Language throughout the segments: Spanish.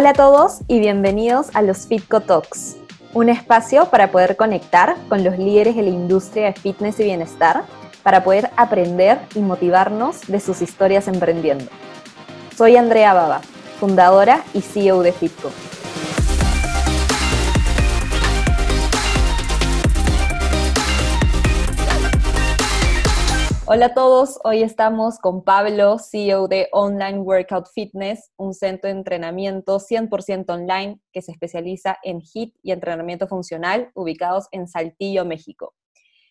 Hola a todos y bienvenidos a los Fitco Talks, un espacio para poder conectar con los líderes de la industria de fitness y bienestar, para poder aprender y motivarnos de sus historias emprendiendo. Soy Andrea Baba, fundadora y CEO de Fitco. Hola a todos, hoy estamos con Pablo, CEO de Online Workout Fitness, un centro de entrenamiento 100% online que se especializa en HIT y entrenamiento funcional ubicados en Saltillo, México.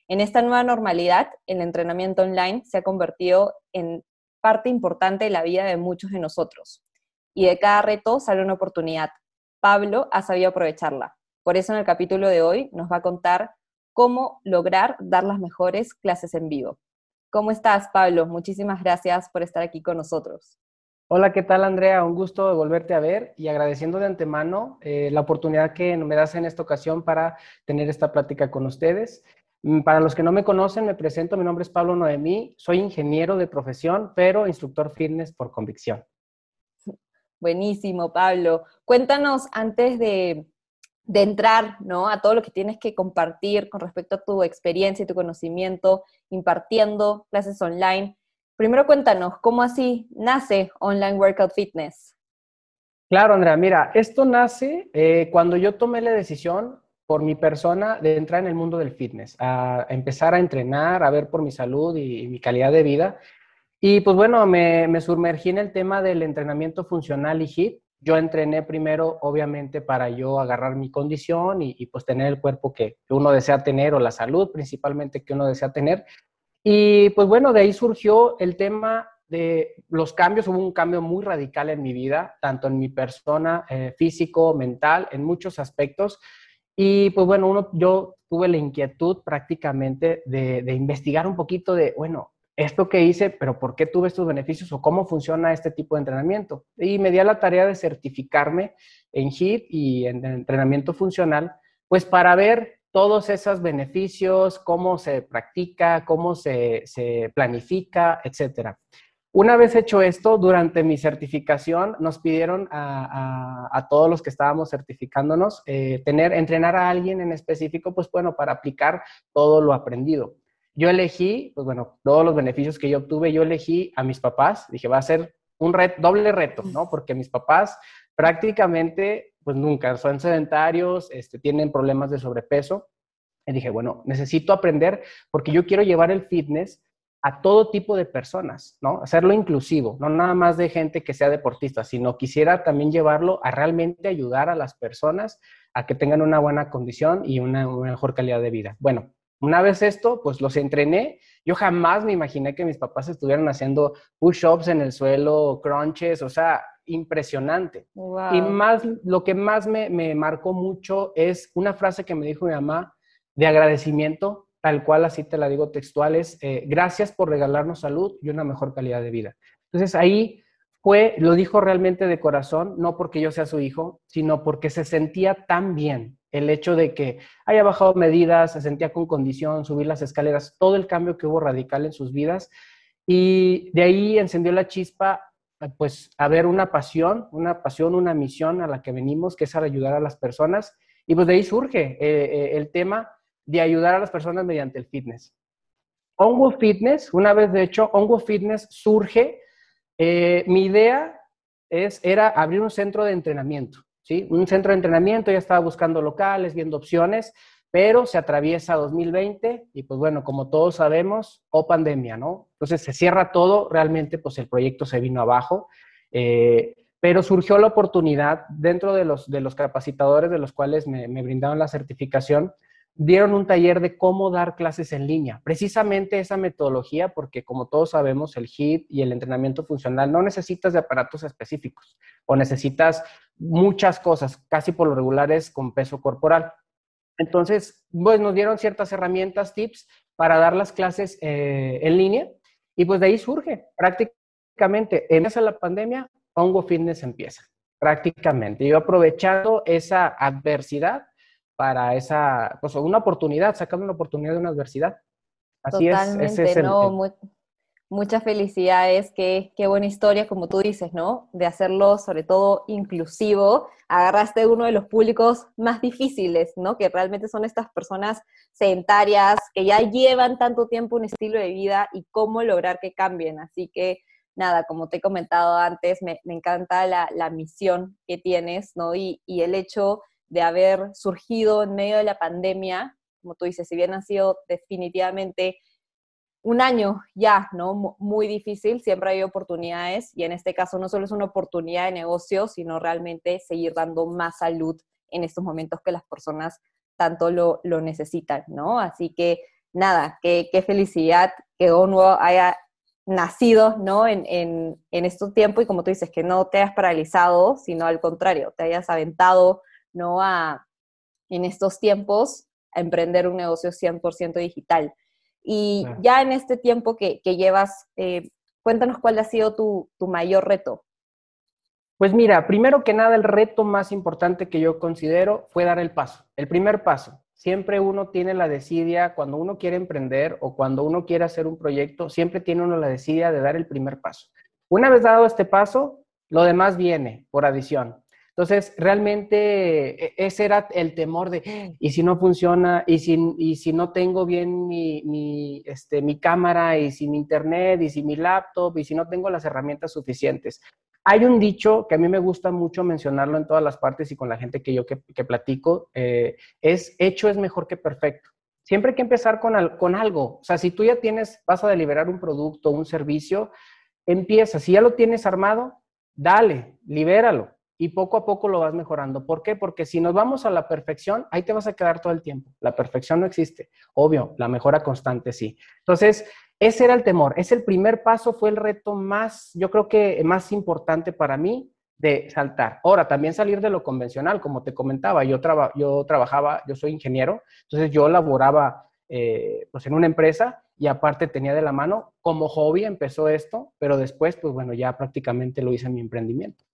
En esta nueva normalidad, el entrenamiento online se ha convertido en parte importante de la vida de muchos de nosotros. Y de cada reto sale una oportunidad. Pablo ha sabido aprovecharla. Por eso en el capítulo de hoy nos va a contar cómo lograr dar las mejores clases en vivo. ¿Cómo estás, Pablo? Muchísimas gracias por estar aquí con nosotros. Hola, ¿qué tal, Andrea? Un gusto de volverte a ver y agradeciendo de antemano eh, la oportunidad que me das en esta ocasión para tener esta plática con ustedes. Mm, para los que no me conocen, me presento, mi nombre es Pablo Noemí, soy ingeniero de profesión, pero instructor fitness por convicción. Buenísimo, Pablo. Cuéntanos antes de, de entrar ¿no? a todo lo que tienes que compartir con respecto a tu experiencia y tu conocimiento impartiendo clases online. Primero cuéntanos, ¿cómo así nace Online Workout Fitness? Claro, Andrea, mira, esto nace eh, cuando yo tomé la decisión por mi persona de entrar en el mundo del fitness, a empezar a entrenar, a ver por mi salud y, mi calidad de vida. Y pues bueno, me, me sumergí en el tema del entrenamiento funcional y HIIT yo entrené primero, obviamente, para yo agarrar mi condición y, pues tener el cuerpo que, uno desea tener o la salud principalmente que uno desea tener. Y pues bueno, de ahí surgió el tema de los cambios. Hubo un cambio muy radical en mi vida, tanto en mi persona, eh, físico, mental, en muchos aspectos. Y pues bueno, uno, yo tuve la inquietud prácticamente de investigar un poquito de, bueno, esto que hice, pero ¿por qué tuve estos beneficios o cómo funciona este tipo de entrenamiento? Y me di a la tarea de certificarme en HIIT y en entrenamiento funcional, pues para ver todos esos beneficios, cómo se practica, cómo se, planifica, etcétera. Una vez hecho esto, durante mi certificación nos pidieron a, todos los que estábamos certificándonos eh, tener, entrenar a alguien en específico, pues bueno, para aplicar todo lo aprendido. Yo elegí, pues bueno, todos los beneficios que yo obtuve, yo elegí a mis papás. Dije, va a ser un doble reto, ¿no? Porque mis papás prácticamente, pues nunca, son sedentarios, este, tienen problemas de sobrepeso. Y dije, bueno, necesito aprender porque yo quiero llevar el fitness a todo tipo de personas, ¿no? Hacerlo inclusivo, no nada más de gente que sea deportista, sino quisiera también llevarlo a realmente ayudar a las personas a que tengan una buena condición y una mejor calidad de vida. Bueno, una vez esto, pues los entrené. Yo jamás me imaginé que mis papás estuvieran haciendo push-ups en el suelo, crunches, o sea, impresionante. Y más, lo que más me, marcó mucho es una frase que me dijo mi mamá de agradecimiento, tal cual así te la digo textual, es eh, gracias por regalarnos salud y una mejor calidad de vida. Entonces ahí fue, lo dijo realmente de corazón, no porque yo sea su hijo, sino porque se sentía tan bien, el hecho de que haya bajado medidas, se sentía con condición, subir las escaleras, todo el cambio que hubo radical en sus vidas. Y de ahí encendió la chispa, pues, a ver una pasión, una pasión, una misión a la que venimos, que es ayudar a las personas. Y pues de ahí surge eh, eh, el tema de ayudar a las personas mediante el fitness. Ongo Fitness, una vez de hecho, Ongo Fitness surge, eh, mi idea es, era abrir un centro de entrenamiento. Un centro de entrenamiento, ya estaba buscando locales, viendo opciones, pero se atraviesa 2020 y pues bueno, como todos sabemos, o pandemia, ¿no? Entonces se cierra todo, realmente pues el proyecto se vino abajo, eh, pero surgió la oportunidad dentro de los, de los capacitadores de los cuales me, me brindaron la certificación, dieron un taller de cómo dar clases en línea. Precisamente esa metodología, porque como todos sabemos, el HIIT y el entrenamiento funcional no necesitas de aparatos específicos o necesitas muchas cosas, casi por lo regular es con peso corporal. Entonces, pues nos dieron ciertas herramientas, tips para dar las clases eh, en línea y pues de ahí surge prácticamente, en esa la pandemia, Hongo Fitness empieza, prácticamente. Yo aprovechando esa adversidad, para esa, pues una oportunidad, sacando una oportunidad de una adversidad. Así es, ese es el, Muchas felicidades, qué, qué buena historia, como tú dices, ¿no? De hacerlo sobre todo inclusivo. Agarraste uno de los públicos más difíciles, ¿no? Que realmente son estas personas sedentarias, que ya llevan tanto tiempo un estilo de vida y cómo lograr que cambien. Así que, nada, como te he comentado antes, me, encanta la, la, misión que tienes, ¿no? Y, y el hecho de haber surgido en medio de la pandemia, como tú dices, si bien ha sido definitivamente un año ya, ¿no? Muy difícil, siempre hay oportunidades y en este caso no solo es una oportunidad de negocio, sino realmente seguir dando más salud en estos momentos que las personas tanto lo, necesitan, ¿no? Así que nada, qué, felicidad que ONU haya nacido, ¿no? En, en, en estos tiempos y como tú dices, que no te hayas paralizado, sino al contrario, te hayas aventado, ¿no? A, en estos tiempos a emprender un negocio 100% digital. Y ya en este tiempo que, llevas, eh, cuéntanos cuál ha sido tu, mayor reto. Pues mira, primero que nada, el reto más importante que yo considero fue dar el paso, el primer paso. Siempre uno tiene la desidia, cuando uno quiere emprender o cuando uno quiere hacer un proyecto, siempre tiene uno la desidia de dar el primer paso. Una vez dado este paso, lo demás viene por adición. Entonces, realmente e, ese era el temor de, ¿y si no funciona? ¿Y si, y si no tengo bien mi, mi, este, mi cámara? ¿Y sin internet? ¿Y si mi laptop? ¿Y si no tengo las herramientas suficientes? Hay un dicho que a mí me gusta mucho mencionarlo en todas las partes y con la gente que yo que, platico, eh, es hecho es mejor que perfecto. Siempre hay que empezar con, con algo. O sea, si tú ya tienes, vas a deliberar un producto, un servicio, empieza. Si ya lo tienes armado, dale, libéralo y poco a poco lo vas mejorando. ¿Por qué? Porque si nos vamos a la perfección, ahí te vas a quedar todo el tiempo. La perfección no existe. Obvio, la mejora constante sí. Entonces, ese era el temor. Es el primer paso, fue el reto más, yo creo que más importante para mí de saltar. Ahora, también salir de lo convencional, como te comentaba, yo, yo trabajaba, yo soy ingeniero, entonces yo laboraba eh, pues en una empresa y aparte tenía de la mano, como hobby empezó esto, pero después, pues bueno, ya prácticamente lo hice en mi emprendimiento.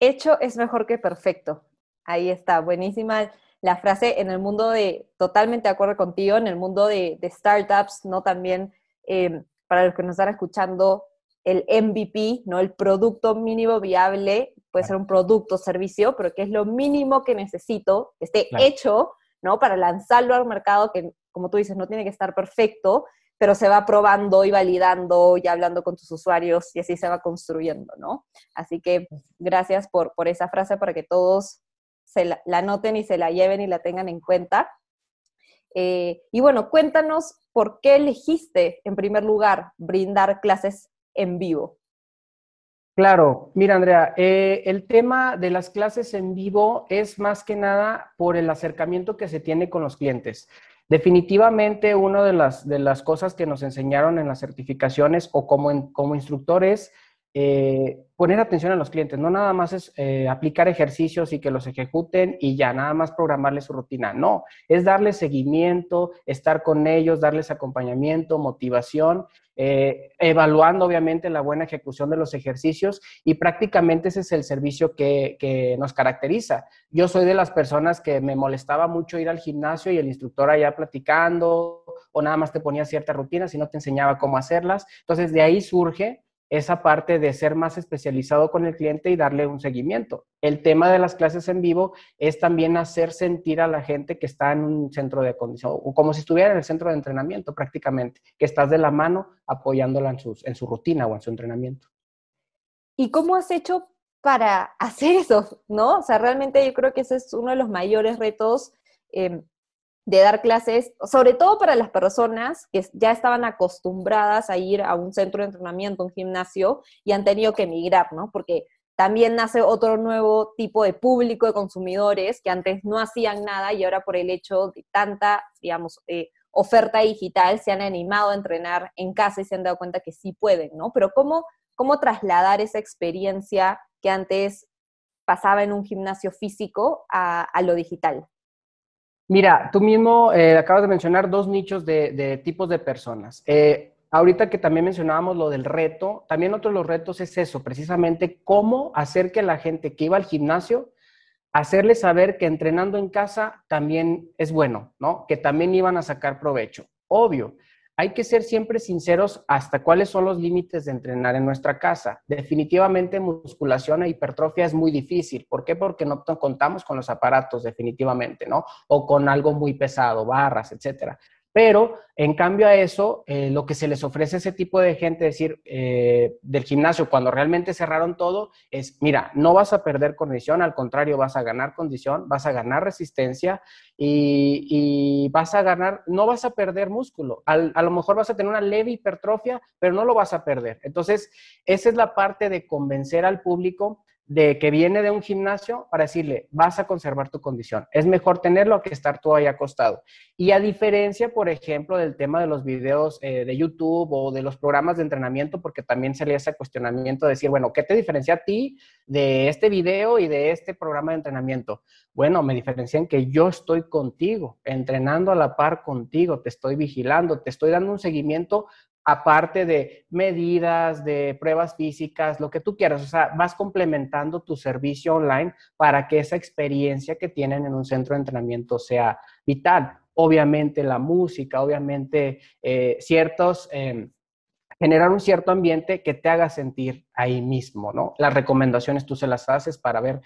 Hecho es mejor que perfecto. Ahí está, buenísima la frase en el mundo de, totalmente de acuerdo contigo, en el mundo de, startups, ¿no? También em, para los que nos están escuchando, el MVP, ¿no? El producto mínimo viable, puede ser un producto, servicio, pero que es lo mínimo que necesito, que esté hecho, ¿no? Para lanzarlo al mercado, que como tú dices, no tiene que estar perfecto, pero se va probando y validando y hablando con tus usuarios y así se va construyendo, ¿no? Así que gracias por, esa frase para que todos se la, la noten y se la lleven y la tengan en cuenta. Eh, y bueno, cuéntanos por qué elegiste en primer lugar brindar clases en vivo. Claro, mira Andrea, eh, el tema de las clases en vivo es más que nada por el acercamiento que se tiene con los clientes. Definitivamente, una de las, de las cosas que nos enseñaron en las certificaciones o como, como instructores, eh, poner atención a los clientes. No nada más es eh, aplicar ejercicios y que los ejecuten y ya, nada más programarles su rutina. No, es darles seguimiento, estar con ellos, darles acompañamiento, motivación eh, evaluando obviamente la buena ejecución de los ejercicios y prácticamente ese es el servicio que, que, nos caracteriza. Yo soy de las personas que me molestaba mucho ir al gimnasio y el instructor allá platicando o nada más te ponía ciertas rutinas y no te enseñaba cómo hacerlas. Entonces de ahí surge esa parte de ser más especializado con el cliente y darle un seguimiento. El tema de las clases en vivo es también hacer sentir a la gente que está en un centro de condición, o como si estuviera en el centro de entrenamiento prácticamente, que estás de la mano apoyándola en, en su rutina o en su entrenamiento. ¿Y cómo has hecho para hacer eso? ¿No? O sea, realmente yo creo que ese es uno de los mayores retos. Em, de dar clases, sobre todo para las personas que ya estaban acostumbradas a ir a un centro de entrenamiento, un gimnasio, y han tenido que emigrar, ¿no? Porque también nace otro nuevo tipo de público de consumidores que antes no hacían nada y ahora por el hecho de tanta, digamos, eh, oferta digital se han animado a entrenar en casa y se han dado cuenta que sí pueden, ¿no? Pero ¿cómo, cómo trasladar esa experiencia que antes pasaba en un gimnasio físico a, a lo digital? Mira, tú mismo eh, acabas de mencionar dos nichos de, tipos de personas. Eh, ahorita que también mencionábamos lo del reto, también otro de los retos es eso, precisamente cómo hacer que la gente que iba al gimnasio, hacerle saber que entrenando en casa también es bueno, ¿no? Que también iban a sacar provecho. Obvio, hay que ser siempre sinceros hasta cuáles son los límites de entrenar en nuestra casa. Definitivamente musculación e hipertrofia es muy difícil. ¿Por qué? Porque no contamos con los aparatos definitivamente, ¿no? O con algo muy pesado, barras, etcétera. Pero, en cambio a eso, eh, lo que se les ofrece a ese tipo de gente, decir, eh, del gimnasio, cuando realmente cerraron todo, es, mira, no vas a perder condición, al contrario, vas a ganar condición, vas a ganar resistencia y, vas a ganar, no vas a perder músculo. a lo mejor vas a tener una leve hipertrofia, pero no lo vas a perder. Entonces, esa es la parte de convencer al público de que viene de un gimnasio para decirle, vas a conservar tu condición. Es mejor tenerlo que estar tú ahí acostado. Y a diferencia, por ejemplo, del tema de los videos eh, de YouTube o de los programas de entrenamiento, porque también se le ese cuestionamiento de decir, bueno, ¿qué te diferencia a ti de este video y de este programa de entrenamiento? Bueno, me diferencian que yo estoy contigo, entrenando a la par contigo, te estoy vigilando, te estoy dando un seguimiento aparte de medidas, de pruebas físicas, lo que tú quieras. O sea, vas complementando tu servicio online para que esa experiencia que tienen en un centro de entrenamiento sea vital. Obviamente la música, obviamente eh, ciertos... Em, generar un cierto ambiente que te haga sentir ahí mismo, ¿no? Las recomendaciones tú se las haces para ver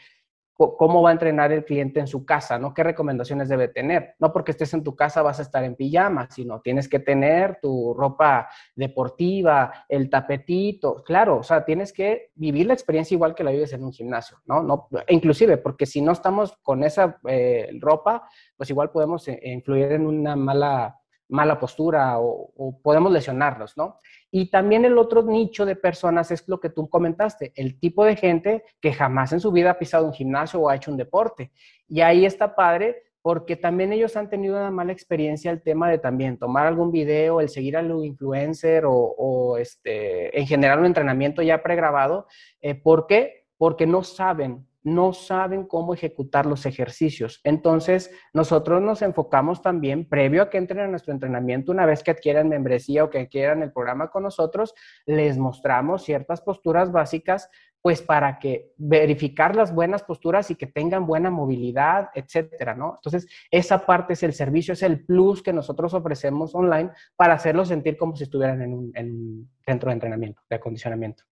cómo va a entrenar el cliente en su casa, ¿no? ¿Qué recomendaciones debe tener? No porque estés en tu casa vas a estar en pijama, sino tienes que tener tu ropa deportiva, el tapetito, claro, o sea, tienes que vivir la experiencia igual que la vives en un gimnasio, ¿no? no inclusive, porque si no estamos con esa eh, ropa, pues igual podemos eh, influir en una mala mala postura o, podemos lesionarnos, ¿no? Y también el otro nicho de personas es lo que tú comentaste, el tipo de gente que jamás en su vida ha pisado un gimnasio o ha hecho un deporte. Y ahí está padre porque también ellos han tenido una mala experiencia el tema de también tomar algún video, el seguir a un influencer o, este, en general un entrenamiento ya pregrabado. Eh, ¿Por qué? Porque no saben no saben cómo ejecutar los ejercicios. Entonces, nosotros nos enfocamos también, previo a que entren a nuestro entrenamiento, una vez que adquieran membresía o que adquieran el programa con nosotros, les mostramos ciertas posturas básicas, pues para que verificar las buenas posturas y que tengan buena movilidad, etcétera, ¿no? Entonces, esa parte es el servicio, es el plus que nosotros ofrecemos online para hacerlos sentir como si estuvieran en un, en un centro de entrenamiento, de acondicionamiento.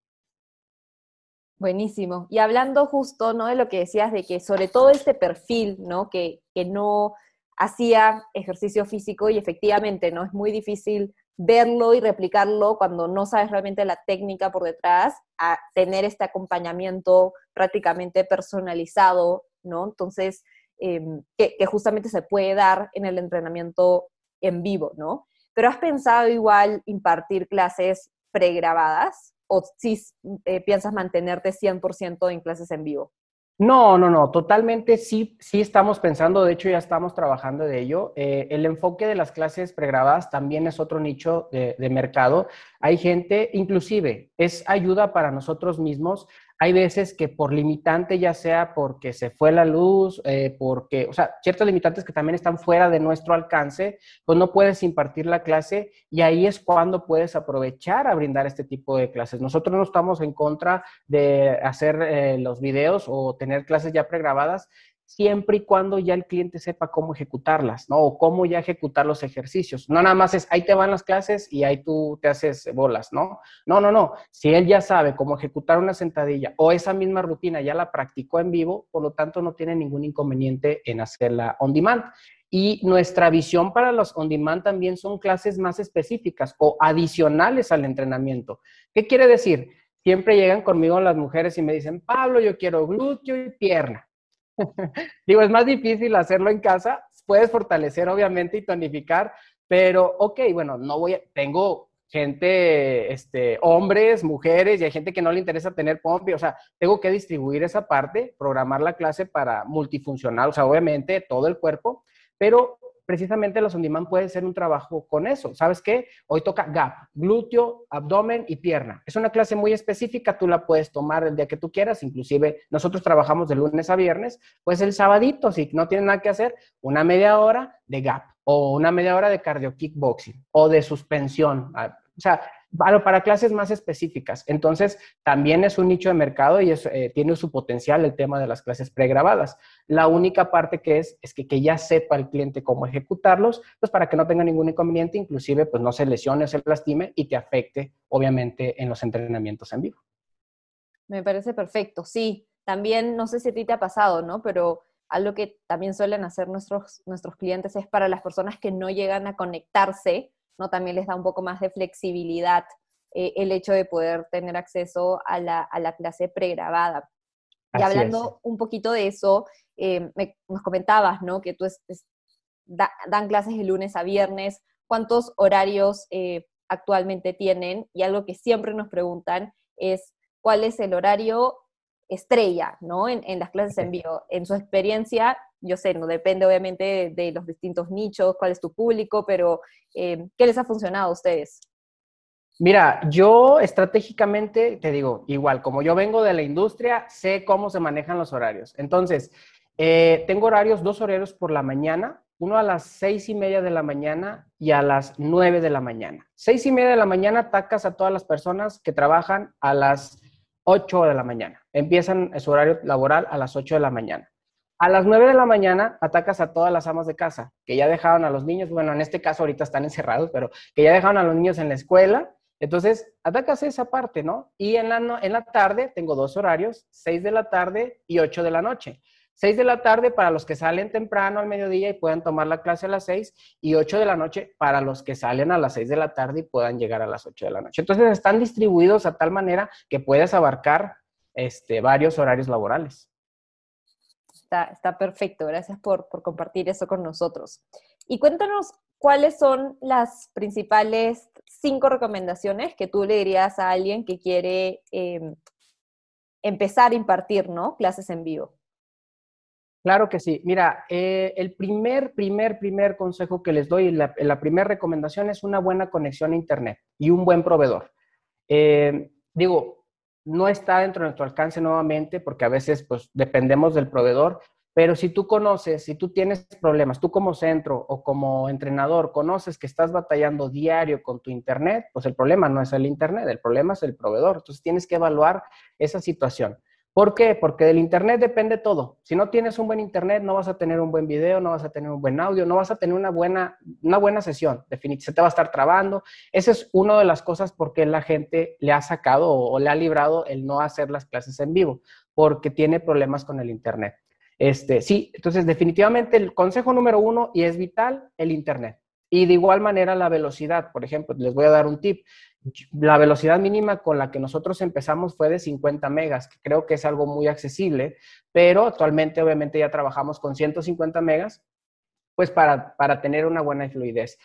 Buenísimo. Y hablando justo, ¿no? De lo que decías de que sobre todo este perfil, ¿no? Que, que no hacía ejercicio físico y efectivamente, ¿no? Es muy difícil verlo y replicarlo cuando no sabes realmente la técnica por detrás, a tener este acompañamiento prácticamente personalizado, ¿no? Entonces, em, que, que, justamente se puede dar en el entrenamiento en vivo, ¿no? Pero has pensado igual impartir clases pregrabadas? O si eh, piensas mantenerte 100% en clases en vivo? No, no, no, totalmente sí, sí estamos pensando, de hecho ya estamos trabajando de ello. Eh, el enfoque de las clases pregrabadas también es otro nicho de, de mercado. Hay gente, inclusive, es ayuda para nosotros mismos hay veces que por limitante, ya sea porque se fue la luz, eh, porque, o sea, ciertos limitantes que también están fuera de nuestro alcance, pues no puedes impartir la clase y ahí es cuando puedes aprovechar a brindar este tipo de clases. Nosotros no estamos en contra de hacer eh, los videos o tener clases ya pregrabadas, siempre y cuando ya el cliente sepa cómo ejecutarlas, ¿no? O cómo ya ejecutar los ejercicios. No nada más es, ahí te van las clases y ahí tú te haces bolas, ¿no? No, no, no. Si él ya sabe cómo ejecutar una sentadilla o esa misma rutina ya la practicó en vivo, por lo tanto no tiene ningún inconveniente en hacerla on demand. Y nuestra visión para los on demand también son clases más específicas o adicionales al entrenamiento. ¿Qué quiere decir? Siempre llegan conmigo las mujeres y me dicen, Pablo, yo quiero glúteo y pierna. Digo, es más difícil hacerlo en casa, puedes fortalecer obviamente y tonificar, pero ok, bueno, no voy a, tengo gente, este, hombres, mujeres, y hay gente que no le interesa tener pompi, o sea, tengo que distribuir esa parte, programar la clase para multifuncional, o sea, obviamente todo el cuerpo, pero precisamente los on puede ser un trabajo con eso. ¿Sabes qué? Hoy toca gap, glúteo, abdomen y pierna. Es una clase muy específica, tú la puedes tomar el día que tú quieras, inclusive nosotros trabajamos de lunes a viernes, pues el sabadito, si no tienes nada que hacer, una media hora de gap o una media hora de cardio kickboxing o de suspensión. Ah, o sea, para, clases más específicas. Entonces, también es un nicho de mercado y eh, tiene su potencial el tema de las clases pregrabadas. La única parte que es, es que, que, ya sepa el cliente cómo ejecutarlos, pues para que no tenga ningún inconveniente, inclusive pues no se lesione se lastime y te afecte, obviamente, en los entrenamientos en vivo. Me parece perfecto, sí. También, no sé si a ti te ha pasado, ¿no? Pero algo que también suelen hacer nuestros, nuestros clientes es para las personas que no llegan a conectarse, ¿no? También les da un poco más de flexibilidad eh, el hecho de poder tener acceso a la, clase pregrabada. Y hablando un poquito de eso, eh, nos comentabas, ¿no? Que tú dan clases de lunes a viernes. ¿Cuántos horarios eh, actualmente tienen? Y algo que siempre nos preguntan es, ¿cuál es el horario estrella, ¿no? En, las clases en vivo. En su experiencia, yo sé, no depende obviamente de, los distintos nichos, cuál es tu público, pero eh, ¿qué les ha funcionado a ustedes? Mira, yo estratégicamente, te digo, igual, como yo vengo de la industria, sé cómo se manejan los horarios. Entonces, eh, tengo horarios, dos horarios por la mañana, uno a las seis y media de la mañana y a las nueve de la mañana. Seis y media de la mañana atacas a todas las personas que trabajan a las 8 de la mañana. Empiezan su horario laboral a las 8 de la mañana. A las 9 de la mañana atacas a todas las amas de casa que ya dejaron a los niños, bueno, en este caso ahorita están encerrados, pero que ya dejaron a los niños en la escuela. Entonces, atacas esa parte, ¿no? Y en la, en la tarde tengo dos horarios, 6 de la tarde y 8 de la noche. 6 de la tarde para los que salen temprano al mediodía y puedan tomar la clase a las 6 y 8 de la noche para los que salen a las 6 de la tarde y puedan llegar a las 8 de la noche. Entonces están distribuidos a tal manera que puedes abarcar este, varios horarios laborales. Está, perfecto, gracias por, compartir eso con nosotros. Y cuéntanos cuáles son las principales cinco recomendaciones que tú le dirías a alguien que quiere em, empezar a impartir ¿no? clases en vivo. Claro que sí. Mira, eh, el primer, primer, primer consejo que les doy, la, la primera recomendación es una buena conexión a Internet y un buen proveedor. Eh, digo, no está dentro de nuestro alcance nuevamente porque a veces pues dependemos del proveedor, pero si tú conoces, si tú tienes problemas, tú como centro o como entrenador conoces que estás batallando diario con tu Internet, pues el problema no es el Internet, el problema es el proveedor. Entonces tienes que evaluar esa situación. ¿Por qué? Porque del Internet depende todo. Si no tienes un buen Internet, no vas a tener un buen video, no vas a tener un buen audio, no vas a tener una buena, una buena sesión. Definitivamente, se te va a estar trabando. Esa es una de las cosas por qué la gente le ha sacado o, le ha librado el no hacer las clases en vivo, porque tiene problemas con el Internet. Este, sí, entonces definitivamente el consejo número uno, y es vital, el Internet. Y de igual manera la velocidad, por ejemplo, les voy a dar un tip la velocidad mínima con la que nosotros empezamos fue de 50 megas, que creo que es algo muy accesible, pero actualmente obviamente ya trabajamos con 150 megas, pues para, para tener una buena fluidez.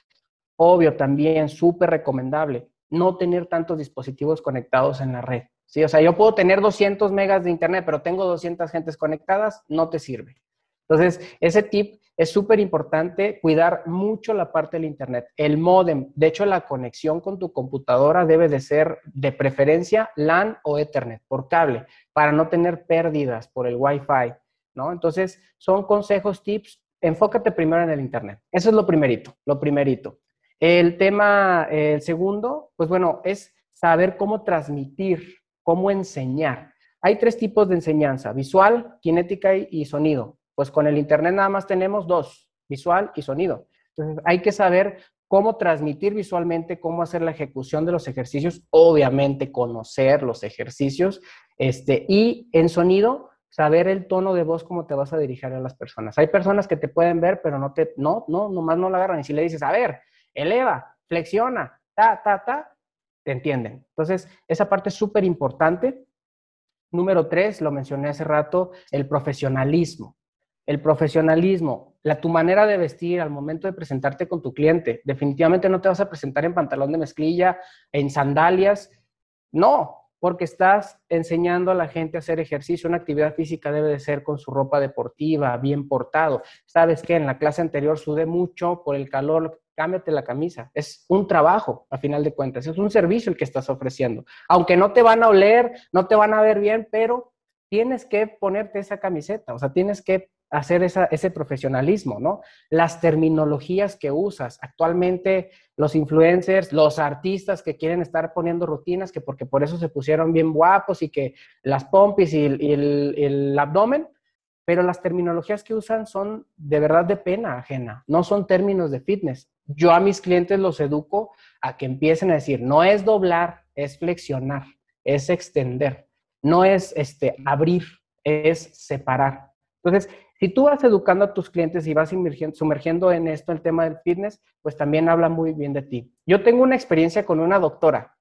Obvio, también súper recomendable no tener tantos dispositivos conectados en la red. Sí, o sea, yo puedo tener 200 megas de internet, pero tengo 200 gentes conectadas, no te sirve. Entonces, ese tip es súper importante, cuidar mucho la parte del Internet. El modem, de hecho, la conexión con tu computadora debe de ser de preferencia LAN o Ethernet por cable, para no tener pérdidas por el Wi-Fi, ¿no? Entonces, son consejos, tips. Enfócate primero en el Internet. Eso es lo primerito, lo primerito. El tema, el segundo, pues bueno, es saber cómo transmitir, cómo enseñar. Hay tres tipos de enseñanza, visual, cinética y sonido. Pues con el Internet nada más tenemos dos, visual y sonido. Entonces hay que saber cómo transmitir visualmente, cómo hacer la ejecución de los ejercicios, obviamente conocer los ejercicios, este, y en sonido, saber el tono de voz, cómo te vas a dirigir a las personas. Hay personas que te pueden ver, pero no te, no, no, nomás no la agarran. Y si le dices, a ver, eleva, flexiona, ta, ta, ta, te entienden. Entonces, esa parte es súper importante. Número tres, lo mencioné hace rato, el profesionalismo el profesionalismo, la, tu manera de vestir al momento de presentarte con tu cliente. Definitivamente no te vas a presentar en pantalón de mezclilla, en sandalias. No, porque estás enseñando a la gente a hacer ejercicio. Una actividad física debe de ser con su ropa deportiva, bien portado. Sabes que en la clase anterior sudé mucho por el calor, cámbiate la camisa. Es un trabajo, a final de cuentas. Es un servicio el que estás ofreciendo. Aunque no te van a oler, no te van a ver bien, pero tienes que ponerte esa camiseta. O sea, tienes que hacer ese profesionalismo, ¿no? Las terminologías que usas. Actualmente los influencers, los artistas que quieren estar poniendo rutinas, que porque por eso se pusieron bien guapos y que las pompis y, el, abdomen, pero las terminologías que usan son de verdad de pena ajena, no son términos de fitness. Yo a mis clientes los educo a que empiecen a decir, no es doblar, es flexionar, es extender, no es este, abrir, es separar. Entonces, si tú vas educando a tus clientes y vas sumergiendo en esto el tema del fitness, pues también habla muy bien de ti. Yo tengo una experiencia con una doctora.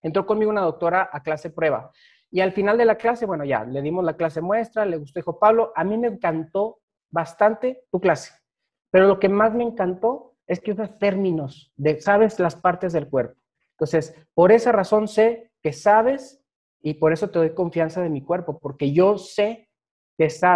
Entró conmigo una doctora a clase prueba. Y al final de la clase, bueno, ya, le dimos la clase muestra, le gustó, dijo Pablo, a mí me encantó bastante tu clase. Pero lo que más me encantó es que usas términos, de, sabes las partes del cuerpo. Entonces, por esa razón sé que sabes y por eso te doy confianza de mi cuerpo, porque yo sé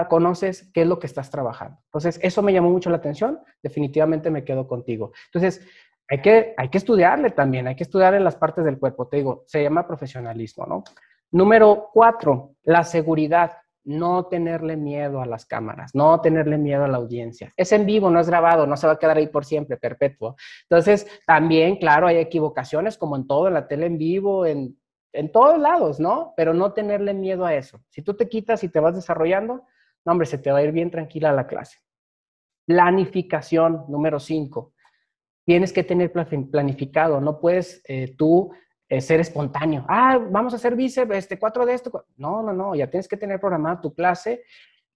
conoces qué es lo que estás trabajando. Entonces, eso me llamó mucho la atención, definitivamente me quedo contigo. Entonces, hay que, hay que estudiarle también, hay que estudiar en las partes del cuerpo, te digo, se llama profesionalismo, ¿no? Número cuatro, la seguridad, no tenerle miedo a las cámaras, no tenerle miedo a la audiencia. Es en vivo, no es grabado, no se va a quedar ahí por siempre, perpetuo. Entonces, también, claro, hay equivocaciones, como en todo, en la tele en vivo, en en todos lados, ¿no? Pero no tenerle miedo a eso. Si tú te quitas y te vas desarrollando, no, hombre, se te va a ir bien tranquila la clase. Planificación, número cinco. Tienes que tener planificado, no puedes eh, tú eh, ser espontáneo. Ah, vamos a hacer bíceps, este, cuatro de esto. No, no, no, ya tienes que tener programada tu clase.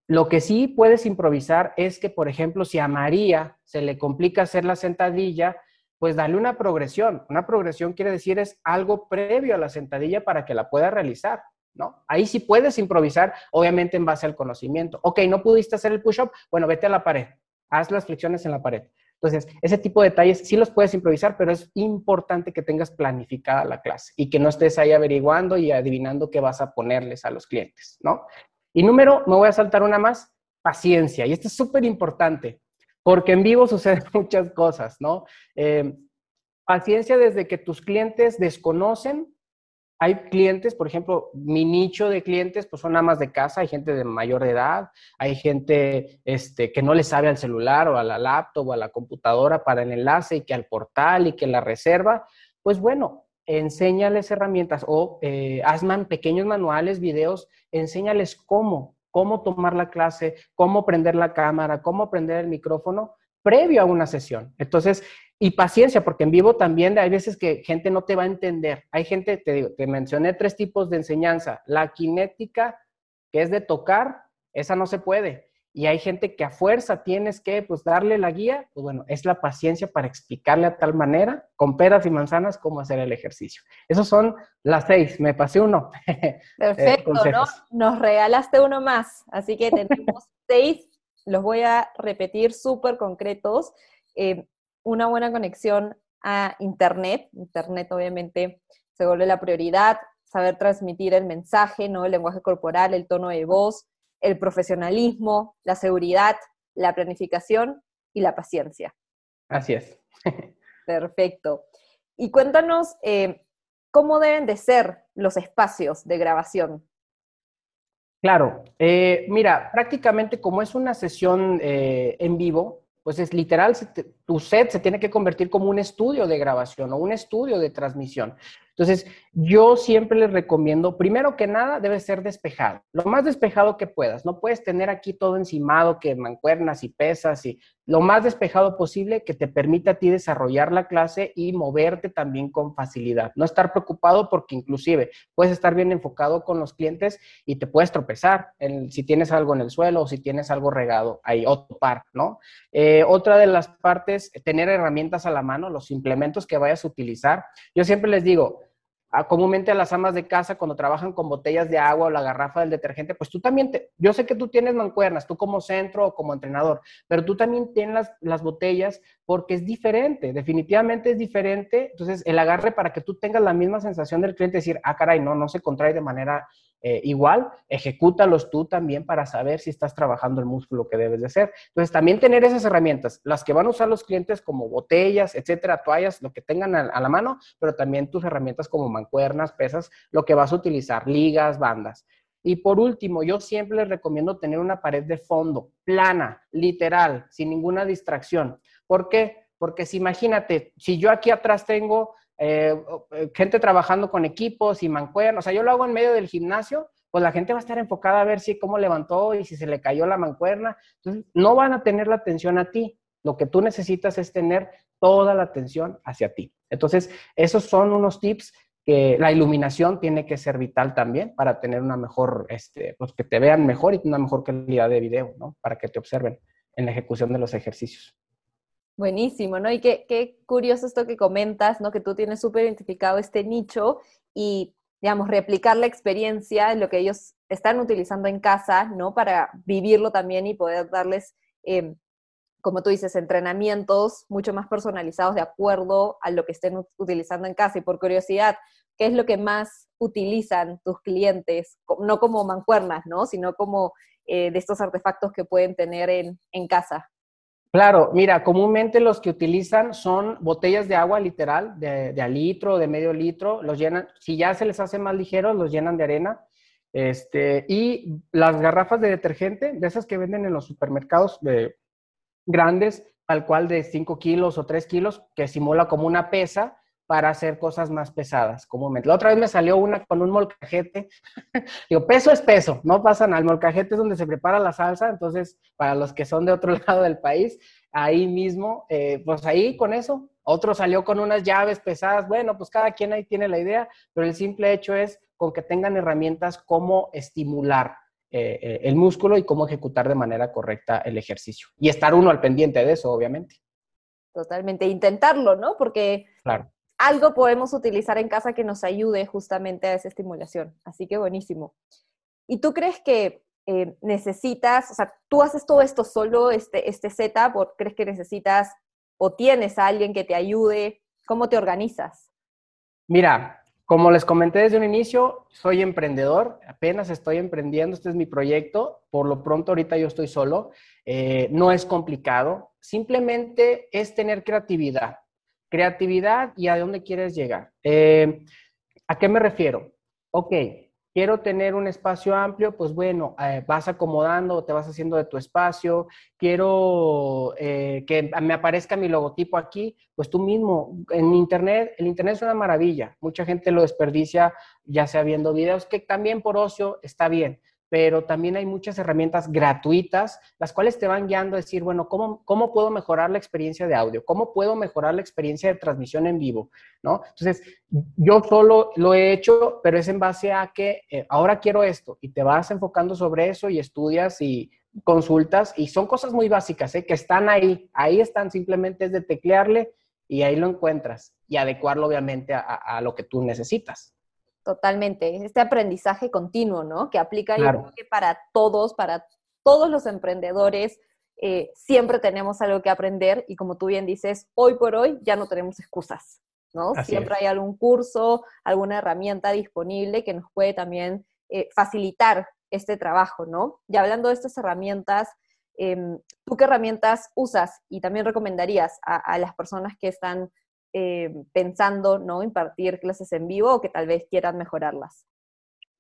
Lo que sí puedes improvisar es que, por ejemplo, si a María se le complica hacer la sentadilla, pues dale una progresión. Una progresión quiere decir es algo previo a la sentadilla para que la pueda realizar, ¿no? Ahí sí puedes improvisar, obviamente en base al conocimiento. Ok, no pudiste hacer el push-up, bueno, vete a la pared, haz las flexiones en la pared. Entonces, ese tipo de detalles sí los puedes improvisar, pero es importante que tengas planificada la clase y que no estés ahí averiguando y adivinando qué vas a ponerles a los clientes, ¿no? Y número, me voy a saltar una más, paciencia. Y esto es súper importante porque en vivo suceden muchas cosas, ¿no? Eh, paciencia desde que tus clientes desconocen. Hay clientes, por ejemplo, mi nicho de clientes, pues son amas de casa, hay gente de mayor edad, hay gente este, que no le sabe al celular o a la laptop o a la computadora para el enlace y que al portal y que la reserva. Pues bueno, enséñales herramientas o eh, pequeños manuales, videos, enséñales cómo, cómo tomar la clase, cómo prender la cámara, cómo prender el micrófono previo a una sesión. Entonces, y paciencia, porque en vivo también hay veces que gente no te va a entender. Hay gente, te digo, te mencioné tres tipos de enseñanza. La kinética, que es de tocar, esa no se puede y hay gente que a fuerza tienes que pues darle la guía, pues bueno, es la paciencia para explicarle a tal manera, con peras y manzanas, cómo hacer el ejercicio. Esos son las seis, me pasé uno. Perfecto, ¿no? Nos regalaste uno más, así que tenemos seis, los voy a repetir súper concretos. Eh, una buena conexión a Internet, Internet obviamente se vuelve la prioridad, saber transmitir el mensaje, ¿no? El lenguaje corporal, el tono de voz, el profesionalismo, la seguridad, la planificación y la paciencia. Así es. Perfecto. Y cuéntanos eh, cómo deben de ser los espacios de grabación. Claro, eh, mira, prácticamente como es una sesión eh, en vivo, pues es literal, tu set se tiene que convertir como un estudio de grabación o un estudio de transmisión. Entonces, yo siempre les recomiendo, primero que nada, debe ser despejado, lo más despejado que puedas. No puedes tener aquí todo encimado, que mancuernas y pesas y lo más despejado posible que te permita a ti desarrollar la clase y moverte también con facilidad. No estar preocupado porque inclusive puedes estar bien enfocado con los clientes y te puedes tropezar si tienes algo en el suelo o si tienes algo regado ahí, otro par, ¿no? Eh, otra de las partes, tener herramientas a la mano, los implementos que vayas a utilizar. Yo siempre les digo, comúnmente a las amas de casa cuando trabajan con botellas de agua o la garrafa del detergente, pues tú también, te, yo sé que tú tienes mancuernas, tú como centro o como entrenador, pero tú también tienes las, las botellas porque es diferente, definitivamente es diferente. Entonces, el agarre para que tú tengas la misma sensación del cliente, decir, ah, caray, no, no se contrae de manera eh, igual, ejecútalos tú también para saber si estás trabajando el músculo que debes de hacer. Entonces, también tener esas herramientas, las que van a usar los clientes como botellas, etcétera, toallas, lo que tengan a, la mano, pero también tus herramientas como mancuernas, pesas, lo que vas a utilizar, ligas, bandas. Y por último, yo siempre les recomiendo tener una pared de fondo, plana, literal, sin ninguna distracción. ¿Por qué? Porque si imagínate, si yo aquí atrás tengo eh, gente trabajando con equipos y mancuernas, o sea, yo lo hago en medio del gimnasio, pues la gente va a estar enfocada a ver si cómo levantó y si se le cayó la mancuerna. Entonces, no van a tener la atención a ti. Lo que tú necesitas es tener toda la atención hacia ti. Entonces, esos son unos tips que la iluminación tiene que ser vital también para tener una mejor, este, pues que te vean mejor y una mejor calidad de video, ¿no? Para que te observen en la ejecución de los ejercicios. Buenísimo, ¿no? Y qué, qué curioso esto que comentas, ¿no? Que tú tienes súper identificado este nicho y, digamos, replicar la experiencia, lo que ellos están utilizando en casa, ¿no? Para vivirlo también y poder darles eh, como tú dices, entrenamientos mucho más personalizados de acuerdo a lo que estén utilizando en casa. Y por curiosidad, ¿qué es lo que más utilizan tus clientes? No como mancuernas, ¿no? Sino como eh, de estos artefactos que pueden tener en, en casa. Claro, mira, comúnmente los que utilizan son botellas de agua literal, de, de a litro, de medio litro, los llenan, si ya se les hace más ligeros, los llenan de arena. Este, y las garrafas de detergente, de esas que venden en los supermercados de grandes, al cual de 5 kilos o 3 kilos, que simula como una pesa para hacer cosas más pesadas comúnmente. La otra vez me salió una con un molcajete. Digo, peso es peso, no pasa nada. El molcajete es donde se prepara la salsa, entonces, para los que son de otro lado del país, ahí mismo, eh, pues ahí con eso. Otro salió con unas llaves pesadas. Bueno, pues cada quien ahí tiene la idea, pero el simple hecho es con que tengan herramientas como estimular eh, eh, el músculo y cómo ejecutar de manera correcta el ejercicio. Y estar uno al pendiente de eso, obviamente. Totalmente, intentarlo, ¿no? Porque algo podemos utilizar en casa que nos ayude justamente a esa estimulación. Así que buenísimo. ¿Y tú crees que eh, necesitas, o sea, tú haces todo esto solo, este, este setup, o crees que necesitas o tienes alguien que te ayude? ¿Cómo te organizas? Mira, como les comenté desde un inicio, soy emprendedor, apenas estoy emprendiendo, este es mi proyecto, por lo pronto ahorita yo estoy solo, eh, no es complicado, simplemente es tener creatividad, creatividad y a dónde quieres llegar. Eh, ¿A qué me refiero? Ok, quiero tener un espacio amplio, pues bueno, eh, vas acomodando, te vas haciendo de tu espacio, quiero eh, que me aparezca mi logotipo aquí, pues tú mismo, en Internet, el Internet es una maravilla, mucha gente lo desperdicia ya sea viendo videos, que también por ocio está bien, pero también hay muchas herramientas gratuitas, las cuales te van guiando a decir, bueno, ¿cómo, ¿cómo puedo mejorar la experiencia de audio? ¿Cómo puedo mejorar la experiencia de transmisión en vivo? ¿No? Entonces, yo solo lo he hecho, pero es en base a que eh, ahora quiero esto y te vas enfocando sobre eso y estudias y consultas y son cosas muy básicas, ¿eh? que están ahí, ahí están, simplemente es de teclearle y ahí lo encuentras y adecuarlo obviamente a lo que tú necesitas. Totalmente, este aprendizaje continuo, ¿no? Que aplica para todos, para todos los emprendedores, eh, siempre tenemos algo que aprender y como tú bien dices, hoy por hoy ya no tenemos excusas, ¿no? siempre hay algún curso, alguna herramienta disponible que nos puede también eh, facilitar este trabajo, ¿no? Y hablando de estas herramientas, em, ¿tú qué herramientas usas y también recomendarías a las personas que están eh, pensando ¿no? impartir clases en vivo o que tal vez quieran mejorarlas?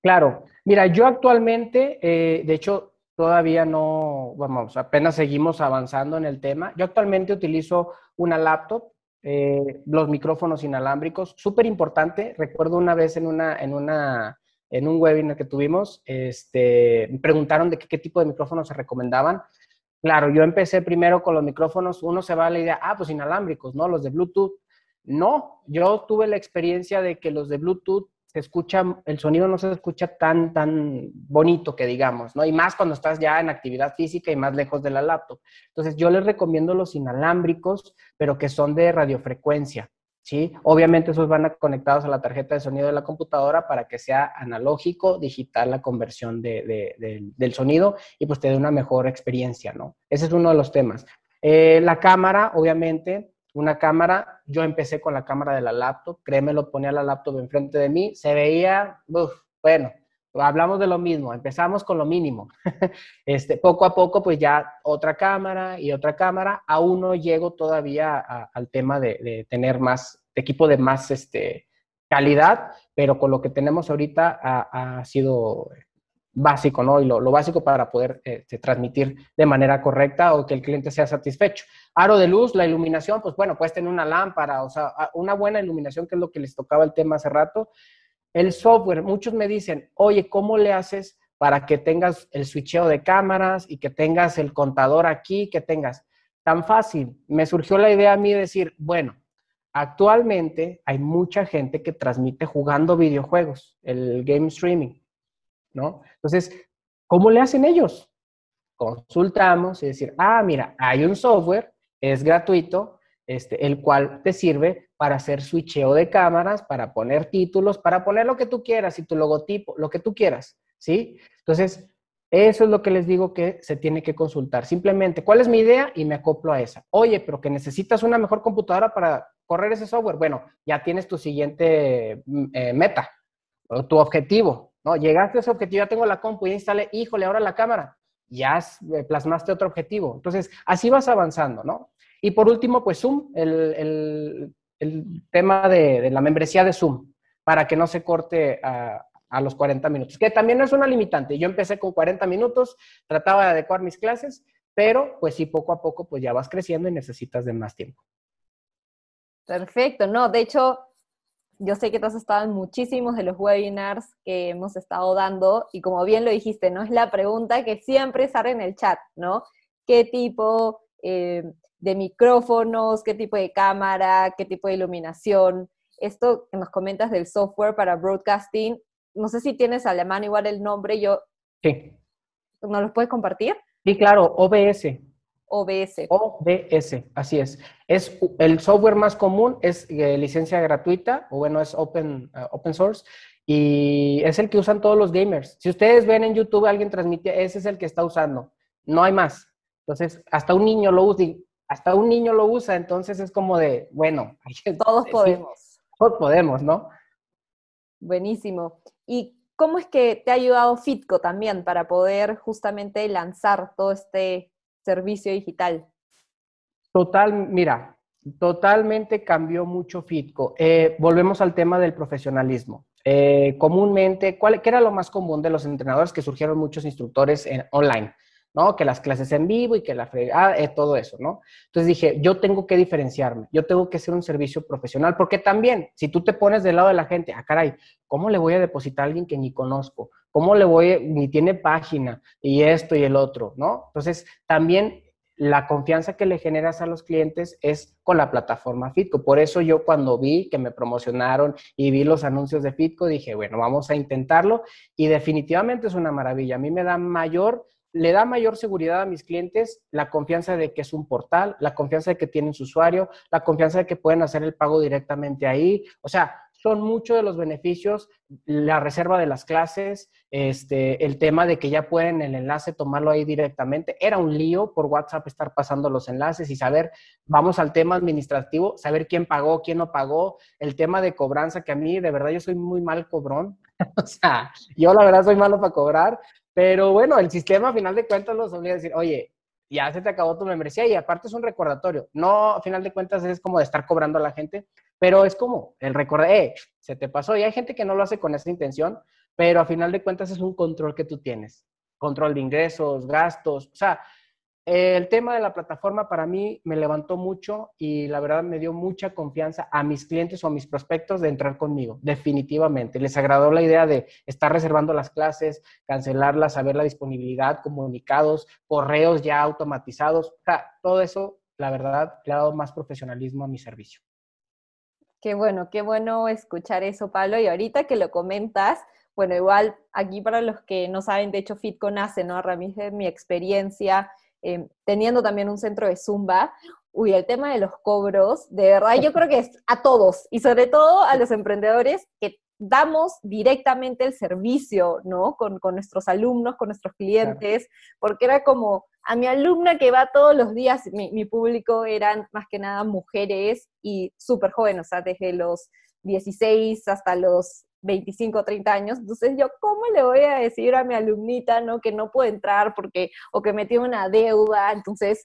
Claro, mira, yo actualmente, eh, de hecho, todavía no, vamos, apenas seguimos avanzando en el tema. Yo actualmente utilizo una laptop, eh, los micrófonos inalámbricos, súper importante. Recuerdo una vez en una, en una, en un webinar que tuvimos, este, me preguntaron de qué, qué tipo de micrófonos se recomendaban. Claro, yo empecé primero con los micrófonos, uno se va a la idea, ah, pues inalámbricos, ¿no? Los de Bluetooth. No, yo tuve la experiencia de que los de Bluetooth se escucha, el sonido no se escucha tan, tan bonito que digamos, ¿no? Y más cuando estás ya en actividad física y más lejos de la laptop. Entonces, yo les recomiendo los inalámbricos, pero que son de radiofrecuencia, ¿sí? Obviamente esos van conectados a la tarjeta de sonido de la computadora para que sea analógico, digital la conversión del sonido y pues te dé una mejor experiencia, ¿no? Ese es uno de los temas. Eh, la cámara, obviamente, una cámara, yo empecé con la cámara de la laptop, créeme, lo ponía la laptop enfrente de mí, se veía, bueno, hablamos de lo mismo, empezamos con lo mínimo. este, poco a poco, pues ya otra cámara y otra cámara, aún no llego todavía al tema de, tener más, equipo de más este, calidad, pero con lo que tenemos ahorita ha, sido básico, ¿no? Y lo, básico para poder este, transmitir de manera correcta o que el cliente sea satisfecho. Aro de luz, la iluminación, pues bueno, puedes tener una lámpara, o sea, una buena iluminación, que es lo que les tocaba el tema hace rato. El software, muchos me dicen, oye, ¿cómo le haces para que tengas el switcheo de cámaras y que tengas el contador aquí, que tengas? Tan fácil. Me surgió la idea a mí de decir, bueno, actualmente hay mucha gente que transmite jugando videojuegos, el game streaming. Entonces, ¿cómo le hacen ellos? Consultamos y decir, ah, mira, hay un software, es gratuito, este, el cual te sirve para hacer switcheo de cámaras, para poner títulos, para poner lo que tú quieras y tu logotipo, lo que tú quieras, ¿sí? Entonces, eso es lo que les digo que se tiene que consultar. Simplemente, ¿cuál es mi idea? Y me acoplo a esa. Oye, pero que necesitas una mejor computadora para correr ese software. Bueno, ya tienes tu siguiente mm, eh, meta, o tu objetivo. ¿No? Llegaste a ese objetivo, ya tengo la compu, ya instalé, híjole, ahora la cámara, ya eh, plasmaste otro objetivo. Entonces, así vas avanzando, ¿no? Y por último, pues Zoom, el, tema de, la membresía de Zoom, para que no se corte a, a, los 40 minutos, que también es una limitante. Yo empecé con 40 minutos, trataba de adecuar mis clases, pero pues sí, poco a poco, pues ya vas creciendo y necesitas de más tiempo. Perfecto, no, de hecho, yo sé que tú has estado en muchísimos de los webinars que hemos estado dando y como bien lo dijiste, ¿no? Es la pregunta que siempre sale en el chat, ¿no? ¿Qué tipo eh, de micrófonos, qué tipo de cámara, qué tipo de iluminación? Esto que nos comentas del software para broadcasting, no sé si tienes a la mano igual el nombre, yo... Sí. ¿Nos los puedes compartir? Sí, claro, OBS. OBS. OBS, así es. Es el software más común, es eh, licencia gratuita, o bueno, es open, eh, open source, y es el que usan todos los gamers. Si ustedes ven en YouTube alguien transmite, ese es el que está usando. No hay más. Entonces, hasta un niño lo usa, hasta un niño lo usa, entonces es como de, bueno, todos podemos. todos podemos, ¿no? Buenísimo. ¿Y cómo es que te ha ayudado Fitco también para poder justamente lanzar todo este servicio digital? Total, mira, totalmente cambió mucho Fitco. Eh, volvemos al tema del profesionalismo. Eh, comúnmente, ¿cuál, ¿qué era lo más común de los entrenadores? Que surgieron muchos instructores en, online. ¿no? Que las clases en vivo y que la fregada, eh, todo eso, ¿no? Entonces dije, yo tengo que diferenciarme, yo tengo que ser un servicio profesional, porque también, si tú te pones del lado de la gente, ah, caray, ¿cómo le voy a depositar a alguien que ni conozco? ¿Cómo le voy, ni tiene página y esto y el otro, ¿no? Entonces, también la confianza que le generas a los clientes es con la plataforma Fitco. Por eso yo cuando vi que me promocionaron y vi los anuncios de Fitco, dije, bueno, vamos a intentarlo y definitivamente es una maravilla. A mí me da mayor le da mayor seguridad a mis clientes la confianza de que es un portal, la confianza de que tienen su usuario, la confianza de que pueden hacer el pago directamente ahí. O sea, son muchos de los beneficios, la reserva de las clases, este, el tema de que ya pueden el enlace tomarlo ahí directamente. Era un lío por WhatsApp estar pasando los enlaces y saber, vamos al tema administrativo, saber quién pagó, quién no pagó, el tema de cobranza, que a mí de verdad yo soy muy mal cobrón. o sea, yo la verdad soy malo para cobrar, pero bueno, el sistema a final de cuentas los obliga a decir, oye, ya se te acabó tu membresía y aparte es un recordatorio. No, a final de cuentas es como de estar cobrando a la gente, pero es como el recordar, eh, se te pasó. Y hay gente que no lo hace con esa intención, pero a final de cuentas es un control que tú tienes. Control de ingresos, gastos, o sea, el tema de la plataforma para mí me levantó mucho y la verdad me dio mucha confianza a mis clientes o a mis prospectos de entrar conmigo, definitivamente. Les agradó la idea de estar reservando las clases, cancelarlas, saber la disponibilidad, comunicados, correos ya automatizados. Todo eso, la verdad, le ha dado más profesionalismo a mi servicio. Qué bueno, qué bueno escuchar eso, Pablo. Y ahorita que lo comentas, bueno, igual aquí para los que no saben, de hecho, Fitco nace, ¿no? A raíz de mi experiencia Em, teniendo también un centro de Zumba, uy, el tema de los cobros, de verdad, yo creo que es a todos y sobre todo a los emprendedores que damos directamente el servicio, ¿no? Con, nuestros alumnos, con nuestros clientes, porque era como, a mi alumna que va todos los días, mi, mi público eran más que nada mujeres y súper jóvenes, o sea, desde los 16 hasta los 25 o 30 años, entonces yo, ¿cómo le voy a decir a mi alumnita, no, que no puede entrar porque, o que me tiene una deuda? Entonces,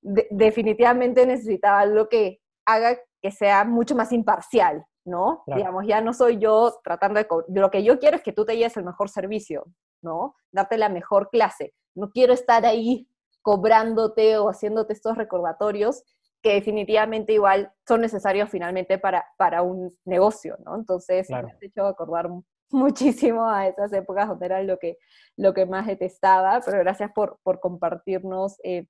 definitivamente necesitaba algo que haga que sea mucho más imparcial, ¿no? Digamos, ya no soy yo tratando de... Lo que yo quiero es que tú te lleves el mejor servicio. ¿no? Darte la mejor clase. No quiero estar ahí cobrándote o haciéndote estos recordatorios que definitivamente igual son necesarios finalmente para, para un negocio, ¿no? Entonces, me ha hecho acordar muchísimo a esas épocas donde era lo que, lo que más detestaba, pero gracias por, por compartirnos eh,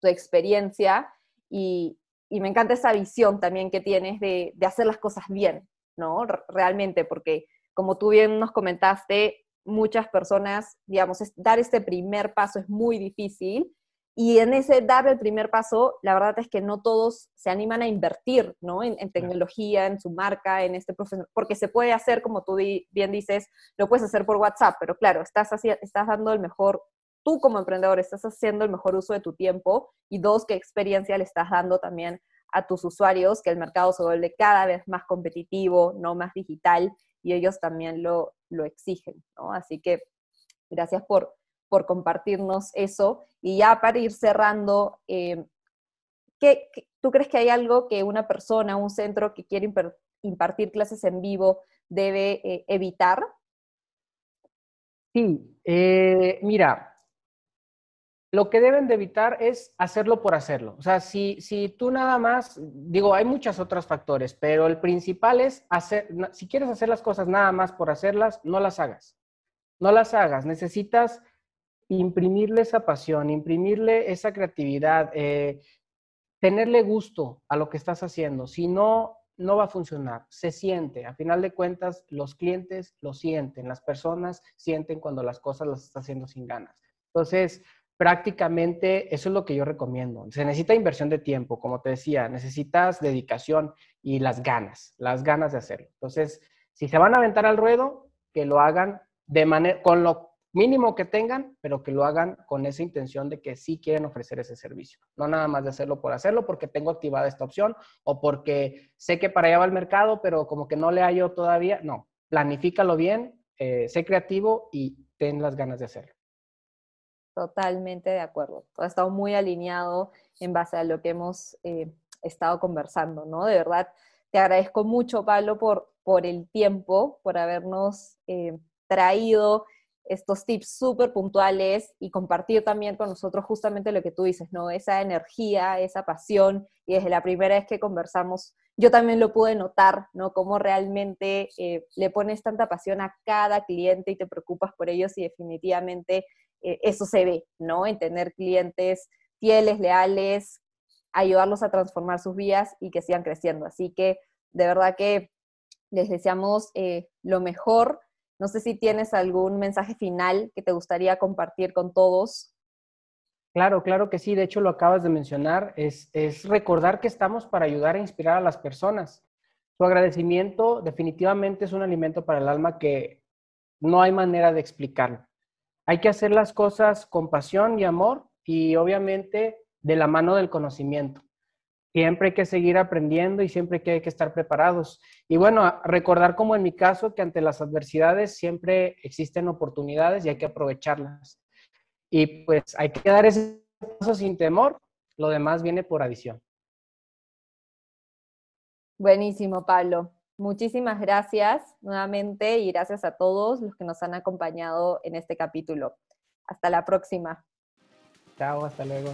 tu experiencia y, y, me encanta esa visión también que tienes de, de hacer las cosas bien, ¿no? Realmente, porque como tú bien nos comentaste, muchas personas, digamos, dar este primer paso es muy difícil y en ese dar el primer paso, la verdad es que no todos se animan a invertir, ¿no? En, tecnología, en su marca, en este proceso, porque se puede hacer, como tú bien dices, lo puedes hacer por WhatsApp, pero claro, estás, estás dando el mejor, tú como emprendedor estás haciendo el mejor uso de tu tiempo y dos, qué experiencia le estás dando también a tus usuarios, que el mercado se vuelve cada vez más competitivo, no más digital, y ellos también lo, lo exigen, ¿no? Así que gracias por, por compartirnos eso. Y ya para ir cerrando, eh, ¿qué, tú crees que hay algo que una persona, un centro que quiere impartir clases en vivo debe eh, evitar? Sí, eh, mira, lo que deben de evitar es hacerlo por hacerlo. O sea, si, si tú nada más, digo, hay muchos otros factores, pero el principal es hacer, si quieres hacer las cosas nada más por hacerlas, no las hagas. No las hagas. Necesitas imprimirle esa pasión, imprimirle esa creatividad, eh, tenerle gusto a lo que estás haciendo. Si no, no va a funcionar. Se siente. A final de cuentas, los clientes lo sienten, las personas sienten cuando las cosas las estás haciendo sin ganas. Entonces, prácticamente eso es lo que yo recomiendo. Se necesita inversión de tiempo, como te decía, necesitas dedicación y las ganas, las ganas de hacerlo. Entonces, si se van a aventar al ruedo, que lo hagan de manera, con lo mínimo que tengan, pero que lo hagan con esa intención de que sí quieren ofrecer ese servicio. No nada más de hacerlo por hacerlo, porque tengo activada esta opción o porque sé que para allá va el mercado, pero como que no le hallo todavía. No, planifícalo bien, eh, sé creativo y ten las ganas de hacerlo. Totalmente de acuerdo. Todo ha estado muy alineado en base a lo que hemos eh, estado conversando, ¿no? De verdad, te agradezco mucho, Pablo, por, por el tiempo, por habernos eh, traído estos tips súper puntuales y compartir también con nosotros justamente lo que tú dices, ¿no? Esa energía, esa pasión, y desde la primera vez que conversamos, yo también lo pude notar, ¿no? Cómo realmente eh, le pones tanta pasión a cada cliente y te preocupas por ellos y definitivamente eh, eso se ve, ¿no? En tener clientes fieles, leales, ayudarlos a transformar sus vidas y que sigan creciendo. Así que de verdad que les deseamos eh, lo mejor no sé si tienes algún mensaje final que te gustaría compartir con todos. Claro, claro que sí. De hecho, lo acabas de mencionar. Es, es recordar que estamos para ayudar e inspirar a las personas. Su agradecimiento definitivamente es un alimento para el alma que no hay manera de explicarlo. Hay que hacer las cosas con pasión y amor y obviamente de la mano del conocimiento. Siempre hay que seguir aprendiendo y siempre hay que estar preparados. Y bueno, recordar como en mi caso que ante las adversidades siempre existen oportunidades y hay que aprovecharlas. Y pues hay que dar ese paso sin temor, lo demás viene por adición. Buenísimo, Pablo. Muchísimas gracias nuevamente y gracias a todos los que nos han acompañado en este capítulo. Hasta la próxima. Chao, hasta luego.